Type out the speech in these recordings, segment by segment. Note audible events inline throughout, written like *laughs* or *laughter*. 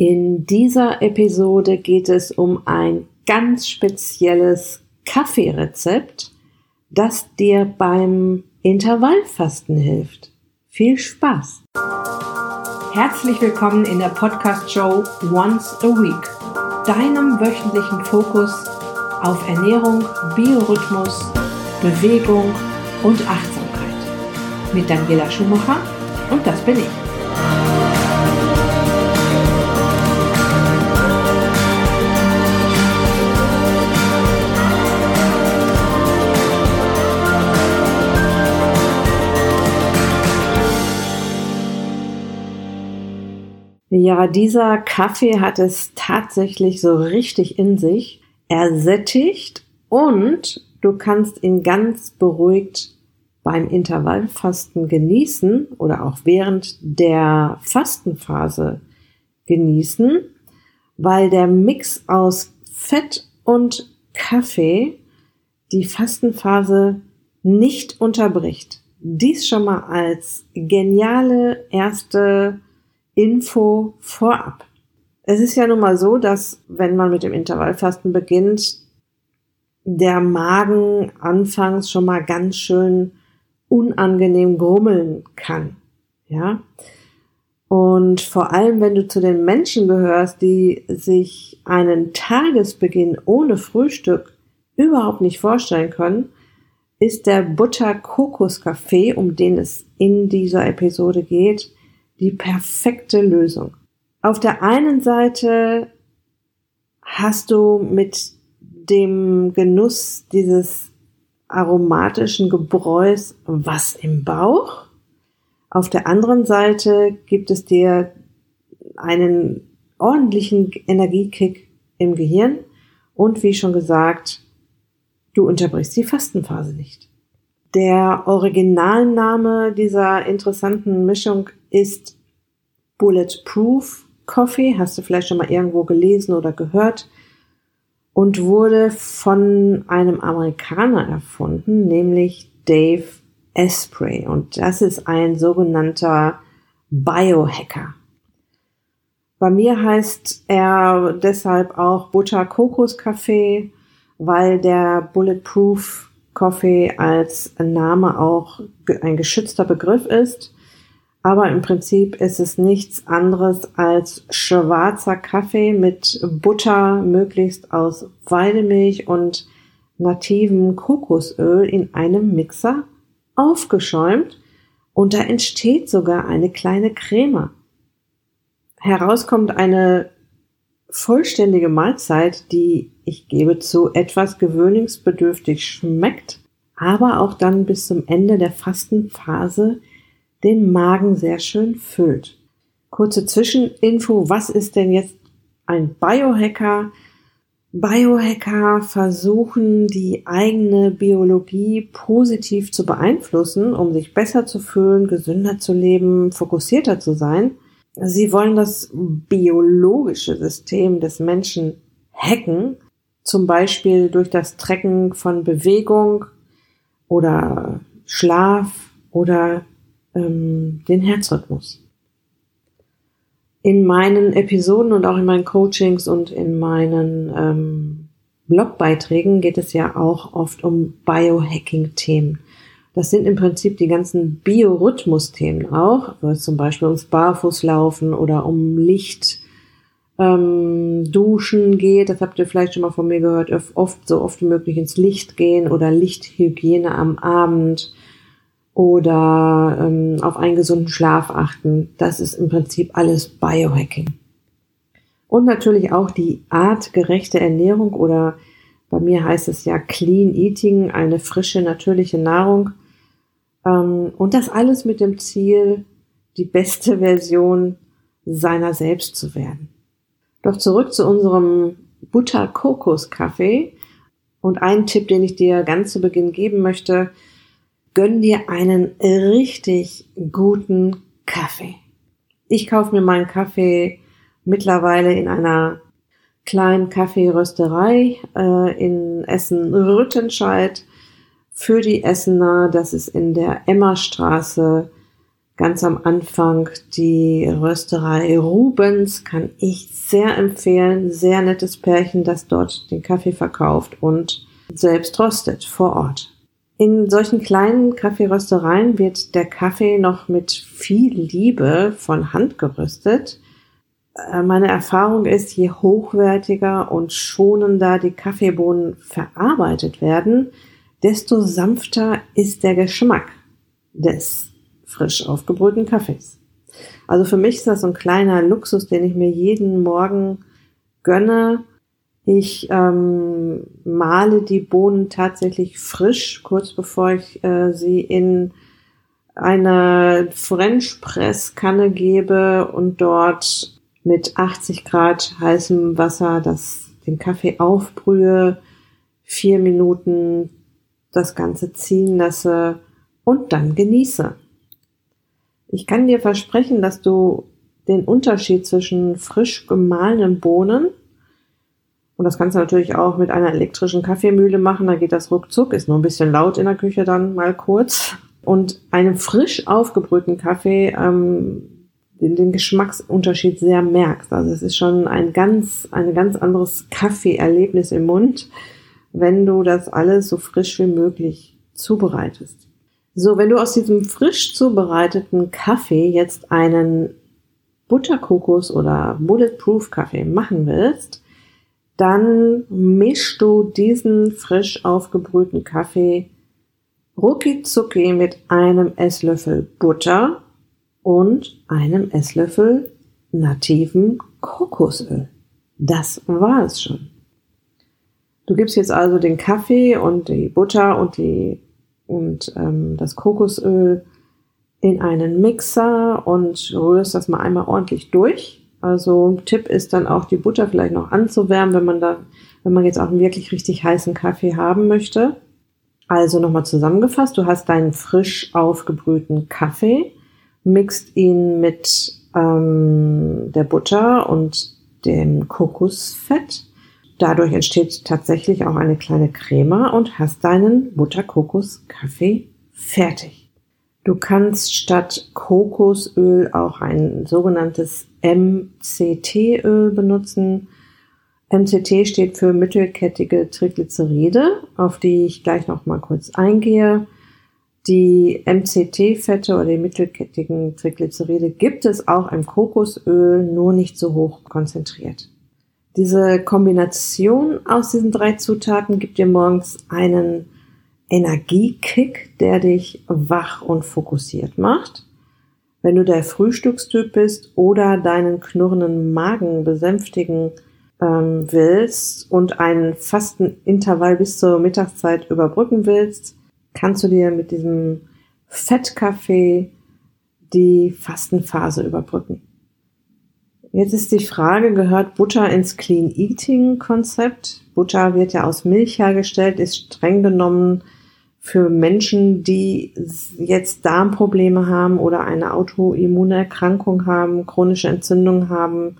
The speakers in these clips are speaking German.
In dieser Episode geht es um ein ganz spezielles Kaffeerezept, das dir beim Intervallfasten hilft. Viel Spaß! Herzlich willkommen in der Podcast-Show Once a Week, deinem wöchentlichen Fokus auf Ernährung, Biorhythmus, Bewegung und Achtsamkeit. Mit Daniela Schumacher und das bin ich. Ja, dieser Kaffee hat es tatsächlich so richtig in sich. Er sättigt und du kannst ihn ganz beruhigt beim Intervallfasten genießen oder auch während der Fastenphase genießen, weil der Mix aus Fett und Kaffee die Fastenphase nicht unterbricht. Dies schon mal als geniale erste Info vorab. Es ist ja nun mal so, dass wenn man mit dem Intervallfasten beginnt, der Magen anfangs schon mal ganz schön unangenehm grummeln kann. Ja. Und vor allem, wenn du zu den Menschen gehörst, die sich einen Tagesbeginn ohne Frühstück überhaupt nicht vorstellen können, ist der Butter-Kokos-Kaffee, um den es in dieser Episode geht, die perfekte Lösung. Auf der einen Seite hast du mit dem Genuss dieses aromatischen Gebräus was im Bauch. Auf der anderen Seite gibt es dir einen ordentlichen Energiekick im Gehirn und wie schon gesagt, du unterbrichst die Fastenphase nicht. Der Originalname dieser interessanten Mischung ist Bulletproof Coffee, hast du vielleicht schon mal irgendwo gelesen oder gehört, und wurde von einem Amerikaner erfunden, nämlich Dave Asprey. Und das ist ein sogenannter Biohacker. Bei mir heißt er deshalb auch Butter Kokos Kaffee, weil der Bulletproof Coffee als Name auch ein geschützter Begriff ist. Aber im Prinzip ist es nichts anderes als schwarzer Kaffee mit Butter, möglichst aus Weidemilch und nativem Kokosöl in einem Mixer aufgeschäumt und da entsteht sogar eine kleine Creme. Herauskommt eine vollständige Mahlzeit, die ich gebe zu etwas gewöhnungsbedürftig schmeckt, aber auch dann bis zum Ende der Fastenphase den Magen sehr schön füllt. Kurze Zwischeninfo, was ist denn jetzt ein Biohacker? Biohacker versuchen, die eigene Biologie positiv zu beeinflussen, um sich besser zu fühlen, gesünder zu leben, fokussierter zu sein – Sie wollen das biologische System des Menschen hacken, zum Beispiel durch das Trecken von Bewegung oder Schlaf oder ähm, den Herzrhythmus. In meinen Episoden und auch in meinen Coachings und in meinen ähm, Blogbeiträgen geht es ja auch oft um Biohacking-Themen. Das sind im Prinzip die ganzen Biorhythmus-Themen auch, wo es zum Beispiel ums Barfußlaufen oder um Licht, ähm, Duschen geht. Das habt ihr vielleicht schon mal von mir gehört. Oft, so oft wie möglich ins Licht gehen oder Lichthygiene am Abend oder ähm, auf einen gesunden Schlaf achten. Das ist im Prinzip alles Biohacking. Und natürlich auch die artgerechte Ernährung oder bei mir heißt es ja Clean Eating, eine frische, natürliche Nahrung ähm, und das alles mit dem Ziel, die beste Version seiner selbst zu werden. Doch zurück zu unserem Butter-Kokos-Kaffee. Und ein Tipp, den ich dir ganz zu Beginn geben möchte, gönn dir einen richtig guten Kaffee. Ich kaufe mir meinen Kaffee mittlerweile in einer kleinen Kaffeerösterei äh, in Essen-Rüttenscheid für die Essener. Das ist in der Emmerstraße ganz am Anfang die Rösterei Rubens kann ich sehr empfehlen. Sehr nettes Pärchen, das dort den Kaffee verkauft und selbst röstet vor Ort. In solchen kleinen Kaffeeröstereien wird der Kaffee noch mit viel Liebe von Hand geröstet. Äh, meine Erfahrung ist, je hochwertiger und schonender die Kaffeebohnen verarbeitet werden, desto sanfter ist der Geschmack des frisch aufgebrühten Kaffees. Also für mich ist das so ein kleiner Luxus, den ich mir jeden Morgen gönne. Ich ähm, male die Bohnen tatsächlich frisch, kurz bevor ich äh, sie in eine French Press Kanne gebe und dort mit 80 Grad heißem Wasser das, den Kaffee aufbrühe, vier Minuten das Ganze ziehen lasse und dann genieße. Ich kann dir versprechen, dass du den Unterschied zwischen frisch gemahlenen Bohnen und das kannst du natürlich auch mit einer elektrischen Kaffeemühle machen, da geht das ruckzuck, ist nur ein bisschen laut in der Küche dann mal kurz. Und einem frisch aufgebrühten Kaffee ähm, den, den Geschmacksunterschied sehr merkst. Also es ist schon ein ganz, ein ganz anderes Kaffeeerlebnis im Mund, wenn du das alles so frisch wie möglich zubereitest. So, wenn du aus diesem frisch zubereiteten Kaffee jetzt einen Butterkokos oder Bulletproof Kaffee machen willst, dann mischst du diesen frisch aufgebrühten Kaffee rucki zucki mit einem Esslöffel Butter und einem Esslöffel nativen Kokosöl. Das war es schon. Du gibst jetzt also den Kaffee und die Butter und die und ähm, das Kokosöl in einen Mixer und rührst das mal einmal ordentlich durch. Also Tipp ist dann auch die Butter vielleicht noch anzuwärmen, wenn man da, wenn man jetzt auch einen wirklich richtig heißen Kaffee haben möchte. Also nochmal zusammengefasst, du hast deinen frisch aufgebrühten Kaffee, mixt ihn mit ähm, der Butter und dem Kokosfett Dadurch entsteht tatsächlich auch eine kleine Crema und hast deinen Butterkokos-Kaffee fertig. Du kannst statt Kokosöl auch ein sogenanntes MCT-Öl benutzen. MCT steht für mittelkettige Triglyceride, auf die ich gleich noch mal kurz eingehe. Die MCT-Fette oder die mittelkettigen Triglyceride gibt es auch im Kokosöl, nur nicht so hoch konzentriert. Diese Kombination aus diesen drei Zutaten gibt dir morgens einen Energiekick, der dich wach und fokussiert macht. Wenn du der Frühstückstyp bist oder deinen knurrenden Magen besänftigen ähm, willst und einen Fastenintervall bis zur Mittagszeit überbrücken willst, kannst du dir mit diesem Fettkaffee die Fastenphase überbrücken. Jetzt ist die Frage, gehört Butter ins Clean Eating Konzept? Butter wird ja aus Milch hergestellt, ist streng genommen für Menschen, die jetzt Darmprobleme haben oder eine Autoimmunerkrankung haben, chronische Entzündung haben,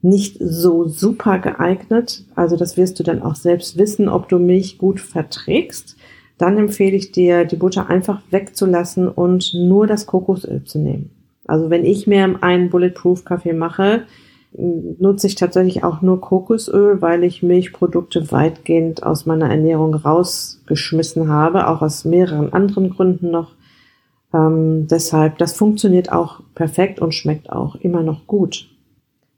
nicht so super geeignet. Also das wirst du dann auch selbst wissen, ob du Milch gut verträgst. Dann empfehle ich dir, die Butter einfach wegzulassen und nur das Kokosöl zu nehmen. Also wenn ich mir einen Bulletproof Kaffee mache, nutze ich tatsächlich auch nur Kokosöl, weil ich Milchprodukte weitgehend aus meiner Ernährung rausgeschmissen habe, auch aus mehreren anderen Gründen noch. Ähm, deshalb, das funktioniert auch perfekt und schmeckt auch immer noch gut.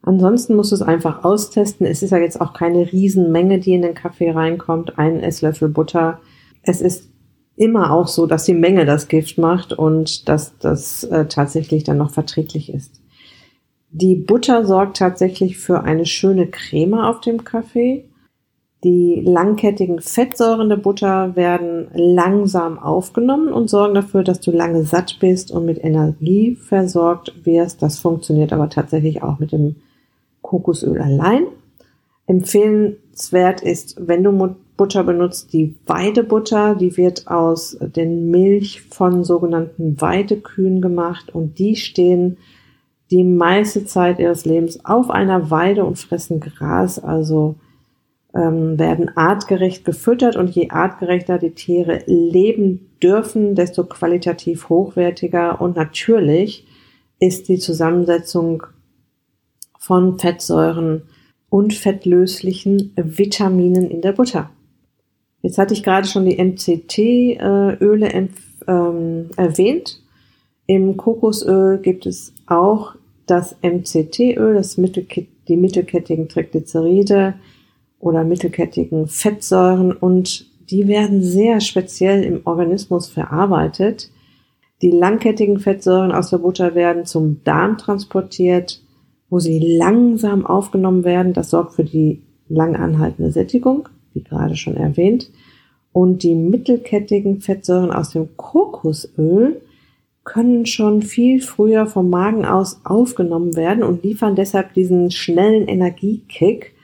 Ansonsten musst du es einfach austesten. Es ist ja jetzt auch keine Riesenmenge, die in den Kaffee reinkommt. Ein Esslöffel Butter. Es ist immer auch so, dass die Menge das Gift macht und dass das äh, tatsächlich dann noch verträglich ist. Die Butter sorgt tatsächlich für eine schöne Creme auf dem Kaffee. Die langkettigen Fettsäuren der Butter werden langsam aufgenommen und sorgen dafür, dass du lange satt bist und mit Energie versorgt wirst. Das funktioniert aber tatsächlich auch mit dem Kokosöl allein. Empfehlenswert ist, wenn du Butter benutzt, die Weidebutter, die wird aus den Milch von sogenannten Weidekühen gemacht und die stehen die meiste Zeit ihres Lebens auf einer Weide und fressen Gras, also ähm, werden artgerecht gefüttert und je artgerechter die Tiere leben dürfen, desto qualitativ hochwertiger und natürlich ist die Zusammensetzung von Fettsäuren und fettlöslichen Vitaminen in der Butter. Jetzt hatte ich gerade schon die MCT-Öle ähm, erwähnt. Im Kokosöl gibt es auch das MCT-Öl, das Mittelkett, die mittelkettigen Triglyceride oder mittelkettigen Fettsäuren und die werden sehr speziell im Organismus verarbeitet. Die langkettigen Fettsäuren aus der Butter werden zum Darm transportiert, wo sie langsam aufgenommen werden. Das sorgt für die lang anhaltende Sättigung, wie gerade schon erwähnt. Und die mittelkettigen Fettsäuren aus dem Kokosöl können schon viel früher vom Magen aus aufgenommen werden und liefern deshalb diesen schnellen Energiekick,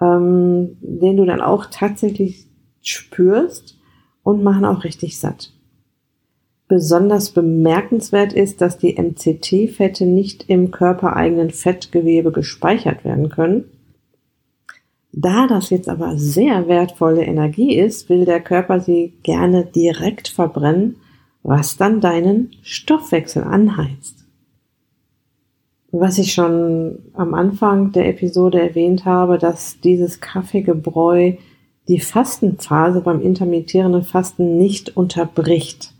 ähm, den du dann auch tatsächlich spürst und machen auch richtig satt. Besonders bemerkenswert ist, dass die MCT-Fette nicht im körpereigenen Fettgewebe gespeichert werden können. Da das jetzt aber sehr wertvolle Energie ist, will der Körper sie gerne direkt verbrennen was dann deinen Stoffwechsel anheizt. Was ich schon am Anfang der Episode erwähnt habe, dass dieses Kaffeegebräu die Fastenphase beim intermittierenden Fasten nicht unterbricht.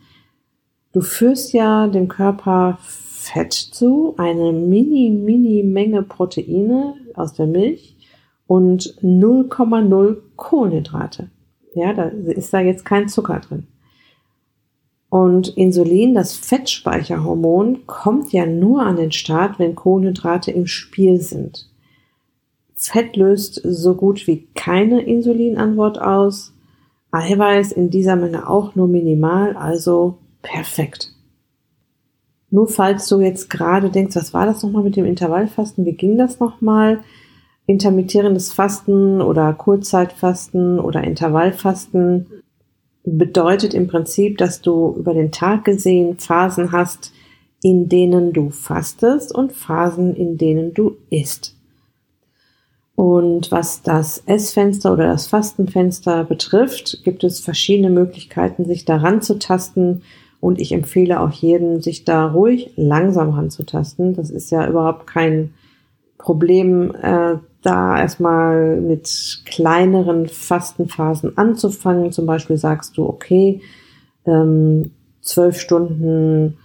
Du führst ja dem Körper Fett zu, eine mini, mini Menge Proteine aus der Milch und 0,0 Kohlenhydrate. Ja, da ist da jetzt kein Zucker drin. Und Insulin, das Fettspeicherhormon, kommt ja nur an den Start, wenn Kohlenhydrate im Spiel sind. Fett löst so gut wie keine Insulinantwort aus. Eiweiß in dieser Menge auch nur minimal, also perfekt. Nur falls du jetzt gerade denkst, was war das nochmal mit dem Intervallfasten? Wie ging das nochmal? Intermittierendes Fasten oder Kurzzeitfasten oder Intervallfasten bedeutet im Prinzip, dass du über den Tag gesehen Phasen hast, in denen du fastest und Phasen, in denen du isst. Und was das Essfenster oder das Fastenfenster betrifft, gibt es verschiedene Möglichkeiten, sich daran zu tasten. Und ich empfehle auch jedem, sich da ruhig langsam ranzutasten. Das ist ja überhaupt kein Problem, äh, da erstmal mit kleineren Fastenphasen anzufangen. Zum Beispiel sagst du, okay, ähm, zwölf Stunden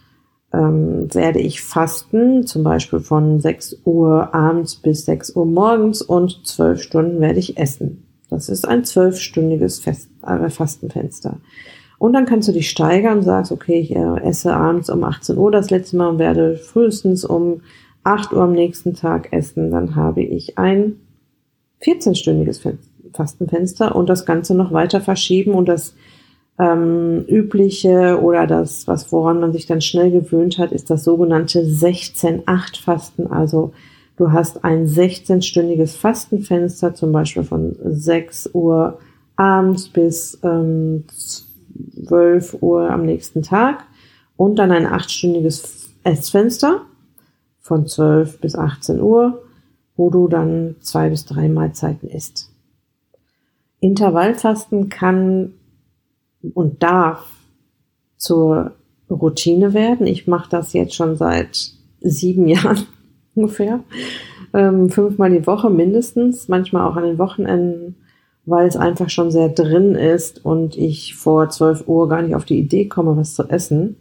ähm, werde ich fasten, zum Beispiel von 6 Uhr abends bis 6 Uhr morgens und zwölf Stunden werde ich essen. Das ist ein zwölfstündiges Fest, äh, Fastenfenster. Und dann kannst du dich steigern und sagst, okay, ich äh, esse abends um 18 Uhr das letzte Mal und werde frühestens um 8 Uhr am nächsten Tag essen, dann habe ich ein 14-stündiges Fastenfenster und das Ganze noch weiter verschieben und das ähm, übliche oder das, was woran man sich dann schnell gewöhnt hat, ist das sogenannte 16-8-Fasten. Also du hast ein 16-stündiges Fastenfenster, zum Beispiel von 6 Uhr abends bis ähm, 12 Uhr am nächsten Tag und dann ein 8-stündiges Essfenster von 12 bis 18 Uhr, wo du dann zwei bis drei Mahlzeiten isst. Intervallfasten kann und darf zur Routine werden. Ich mache das jetzt schon seit sieben *laughs* Jahren ungefähr. Ähm, fünfmal die Woche mindestens, manchmal auch an den Wochenenden, weil es einfach schon sehr drin ist und ich vor 12 Uhr gar nicht auf die Idee komme, was zu essen.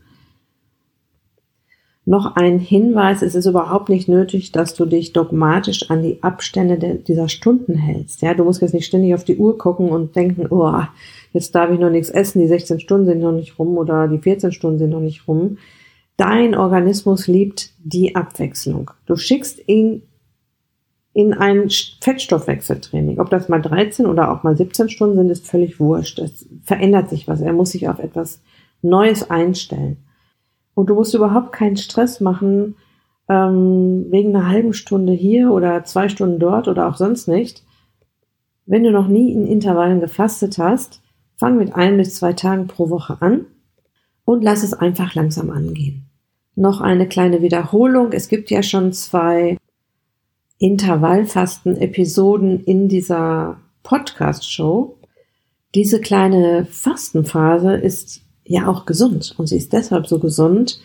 Noch ein Hinweis, es ist überhaupt nicht nötig, dass du dich dogmatisch an die Abstände de, dieser Stunden hältst. Ja, du musst jetzt nicht ständig auf die Uhr gucken und denken, oh, jetzt darf ich noch nichts essen, die 16 Stunden sind noch nicht rum oder die 14 Stunden sind noch nicht rum. Dein Organismus liebt die Abwechslung. Du schickst ihn in ein Fettstoffwechseltraining. Ob das mal 13 oder auch mal 17 Stunden sind, ist völlig wurscht. Es verändert sich was. Er muss sich auf etwas Neues einstellen. Und du musst überhaupt keinen Stress machen, ähm, wegen einer halben Stunde hier oder zwei Stunden dort oder auch sonst nicht. Wenn du noch nie in Intervallen gefastet hast, fang mit ein bis zwei Tagen pro Woche an und lass es einfach langsam angehen. Noch eine kleine Wiederholung. Es gibt ja schon zwei Intervallfasten-Episoden in dieser Podcast-Show. Diese kleine Fastenphase ist ja auch gesund und sie ist deshalb so gesund,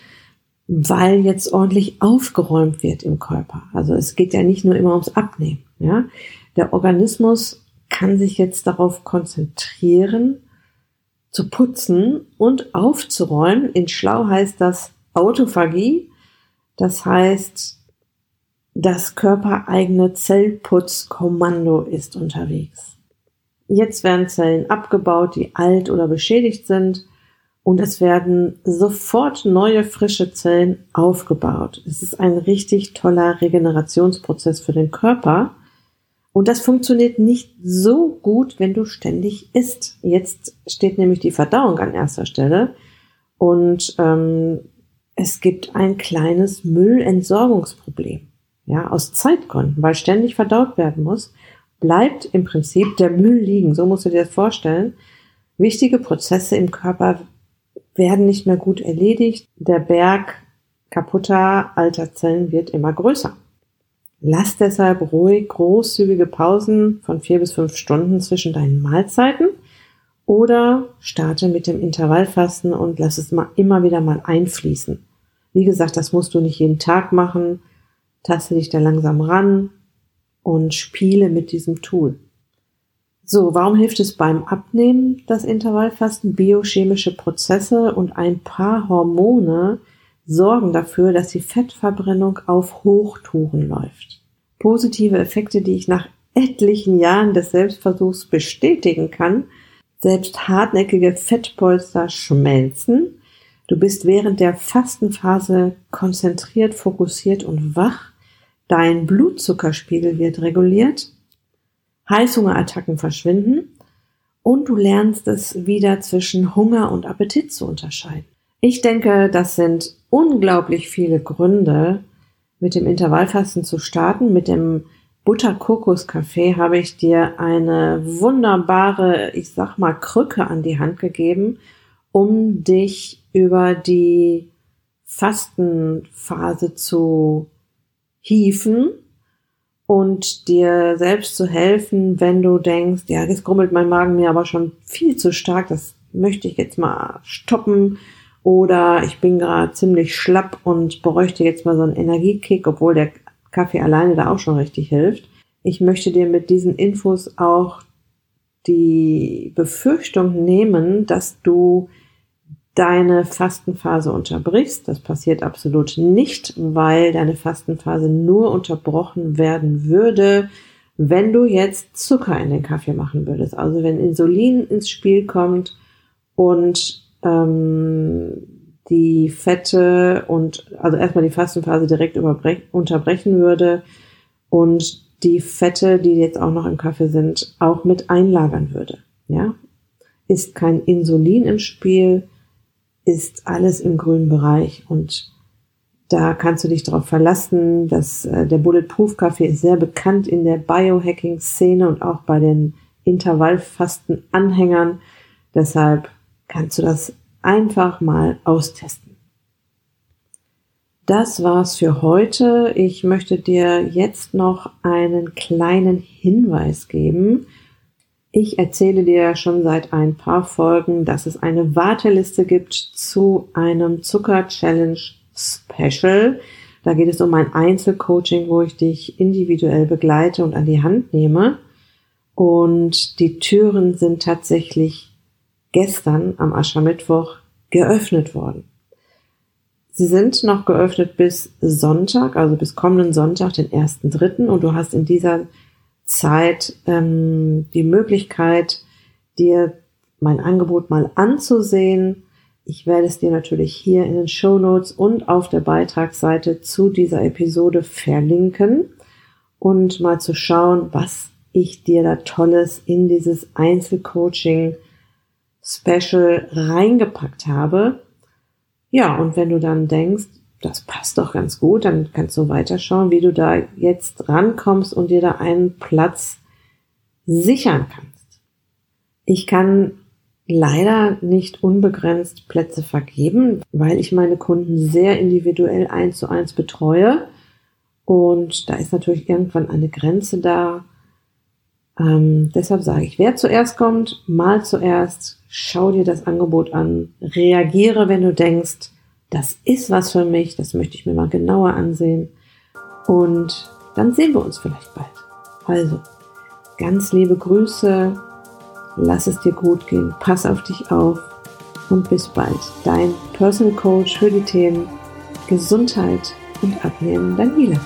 weil jetzt ordentlich aufgeräumt wird im Körper. Also es geht ja nicht nur immer ums Abnehmen. Ja? Der Organismus kann sich jetzt darauf konzentrieren, zu putzen und aufzuräumen. In Schlau heißt das Autophagie. Das heißt, das körpereigene Zellputzkommando ist unterwegs. Jetzt werden Zellen abgebaut, die alt oder beschädigt sind und es werden sofort neue frische Zellen aufgebaut. Es ist ein richtig toller Regenerationsprozess für den Körper. Und das funktioniert nicht so gut, wenn du ständig isst. Jetzt steht nämlich die Verdauung an erster Stelle und ähm, es gibt ein kleines Müllentsorgungsproblem. Ja, aus Zeitgründen, weil ständig verdaut werden muss, bleibt im Prinzip der Müll liegen. So musst du dir das vorstellen. Wichtige Prozesse im Körper werden nicht mehr gut erledigt. Der Berg kaputter alter Zellen wird immer größer. Lass deshalb ruhig großzügige Pausen von vier bis fünf Stunden zwischen deinen Mahlzeiten oder starte mit dem Intervallfasten und lass es mal immer wieder mal einfließen. Wie gesagt, das musst du nicht jeden Tag machen. Taste dich da langsam ran und spiele mit diesem Tool. So, warum hilft es beim Abnehmen, das Intervallfasten? Biochemische Prozesse und ein paar Hormone sorgen dafür, dass die Fettverbrennung auf Hochtouren läuft. Positive Effekte, die ich nach etlichen Jahren des Selbstversuchs bestätigen kann. Selbst hartnäckige Fettpolster schmelzen. Du bist während der Fastenphase konzentriert, fokussiert und wach. Dein Blutzuckerspiegel wird reguliert Heißhungerattacken verschwinden und du lernst es wieder zwischen Hunger und Appetit zu unterscheiden. Ich denke, das sind unglaublich viele Gründe, mit dem Intervallfasten zu starten. Mit dem Butter-Kokos-Kaffee habe ich dir eine wunderbare, ich sag mal, Krücke an die Hand gegeben, um dich über die Fastenphase zu hieven und dir selbst zu helfen, wenn du denkst, ja, jetzt grummelt mein Magen mir aber schon viel zu stark, das möchte ich jetzt mal stoppen oder ich bin gerade ziemlich schlapp und bräuchte jetzt mal so einen Energiekick, obwohl der Kaffee alleine da auch schon richtig hilft. Ich möchte dir mit diesen Infos auch die Befürchtung nehmen, dass du deine Fastenphase unterbrichst. Das passiert absolut nicht, weil deine Fastenphase nur unterbrochen werden würde, wenn du jetzt Zucker in den Kaffee machen würdest. Also wenn Insulin ins Spiel kommt und ähm, die Fette und also erstmal die Fastenphase direkt unterbrechen würde und die Fette, die jetzt auch noch im Kaffee sind, auch mit einlagern würde. Ja, ist kein Insulin im Spiel, ist alles im grünen Bereich und da kannst du dich darauf verlassen, dass äh, der Bulletproof Kaffee ist sehr bekannt in der Biohacking Szene und auch bei den Intervallfasten Anhängern. Deshalb kannst du das einfach mal austesten. Das war's für heute. Ich möchte dir jetzt noch einen kleinen Hinweis geben ich erzähle dir schon seit ein paar Folgen, dass es eine Warteliste gibt zu einem Zucker Challenge Special. Da geht es um ein Einzelcoaching, wo ich dich individuell begleite und an die Hand nehme. Und die Türen sind tatsächlich gestern am Aschermittwoch geöffnet worden. Sie sind noch geöffnet bis Sonntag, also bis kommenden Sonntag, den 1.3. Und du hast in dieser Zeit ähm, die Möglichkeit, dir mein Angebot mal anzusehen. Ich werde es dir natürlich hier in den Show Notes und auf der Beitragsseite zu dieser Episode verlinken und mal zu schauen, was ich dir da Tolles in dieses Einzelcoaching Special reingepackt habe. Ja, und wenn du dann denkst, das passt doch ganz gut, dann kannst du weiterschauen, wie du da jetzt rankommst und dir da einen Platz sichern kannst. Ich kann leider nicht unbegrenzt Plätze vergeben, weil ich meine Kunden sehr individuell eins zu eins betreue. Und da ist natürlich irgendwann eine Grenze da, Ähm, deshalb sage ich, wer zuerst kommt, mal zuerst, schau dir das Angebot an, reagiere, wenn du denkst, das ist was für mich, das möchte ich mir mal genauer ansehen. Und dann sehen wir uns vielleicht bald. Also, ganz liebe Grüße, lass es dir gut gehen, pass auf dich auf und bis bald. Dein Personal Coach für die Themen Gesundheit und Abnehmen, Milan.